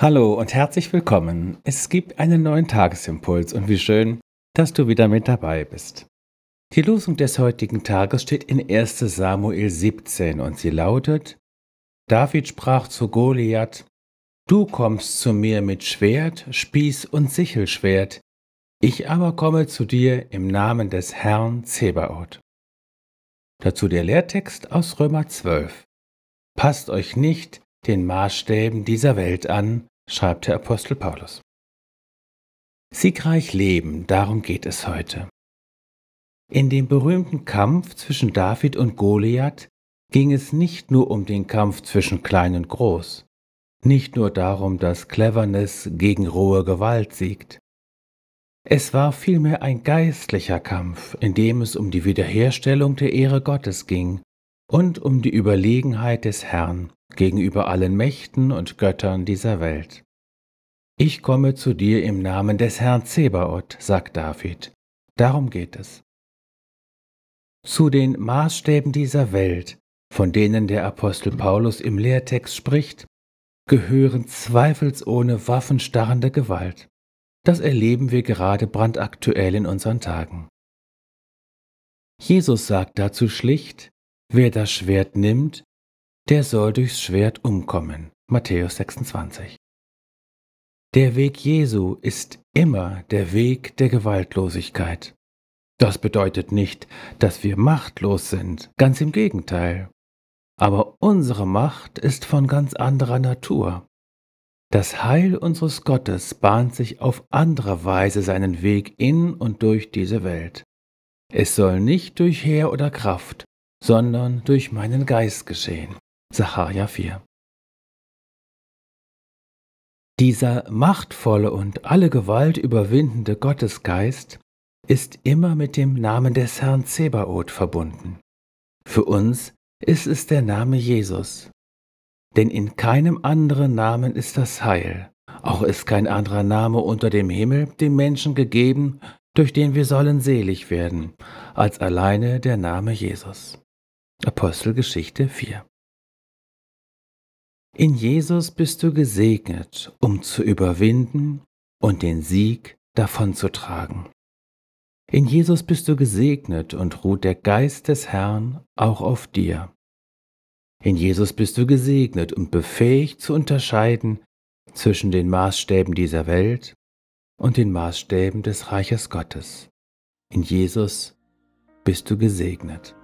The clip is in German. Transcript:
Hallo und herzlich willkommen. Es gibt einen neuen Tagesimpuls und wie schön, dass du wieder mit dabei bist. Die Losung des heutigen Tages steht in 1 Samuel 17 und sie lautet, David sprach zu Goliath, Du kommst zu mir mit Schwert, Spieß und Sichelschwert, ich aber komme zu dir im Namen des Herrn Zebaoth. Dazu der Lehrtext aus Römer 12. Passt euch nicht den Maßstäben dieser Welt an, schreibt der Apostel Paulus. Siegreich leben, darum geht es heute. In dem berühmten Kampf zwischen David und Goliath ging es nicht nur um den Kampf zwischen klein und groß, nicht nur darum, dass Cleverness gegen rohe Gewalt siegt. Es war vielmehr ein geistlicher Kampf, in dem es um die Wiederherstellung der Ehre Gottes ging und um die Überlegenheit des Herrn gegenüber allen Mächten und Göttern dieser Welt. Ich komme zu dir im Namen des Herrn Zebaoth, sagt David. Darum geht es. Zu den Maßstäben dieser Welt, von denen der Apostel Paulus im Lehrtext spricht, gehören zweifelsohne waffenstarrende Gewalt. Das erleben wir gerade brandaktuell in unseren Tagen. Jesus sagt dazu schlicht, wer das Schwert nimmt, der soll durchs Schwert umkommen. Matthäus 26. Der Weg Jesu ist immer der Weg der Gewaltlosigkeit. Das bedeutet nicht, dass wir machtlos sind, ganz im Gegenteil. Aber unsere Macht ist von ganz anderer Natur. Das Heil unseres Gottes bahnt sich auf andere Weise seinen Weg in und durch diese Welt. Es soll nicht durch Heer oder Kraft, sondern durch meinen Geist geschehen. Sacharja 4. Dieser machtvolle und alle Gewalt überwindende Gottesgeist ist immer mit dem Namen des Herrn Zebaoth verbunden. Für uns ist es der Name Jesus. Denn in keinem anderen Namen ist das Heil, auch ist kein anderer Name unter dem Himmel dem Menschen gegeben, durch den wir sollen selig werden, als alleine der Name Jesus. Apostelgeschichte 4 in Jesus bist du gesegnet, um zu überwinden und den Sieg davonzutragen. In Jesus bist du gesegnet und ruht der Geist des Herrn auch auf dir. In Jesus bist du gesegnet und befähigt zu unterscheiden zwischen den Maßstäben dieser Welt und den Maßstäben des Reiches Gottes. In Jesus bist du gesegnet.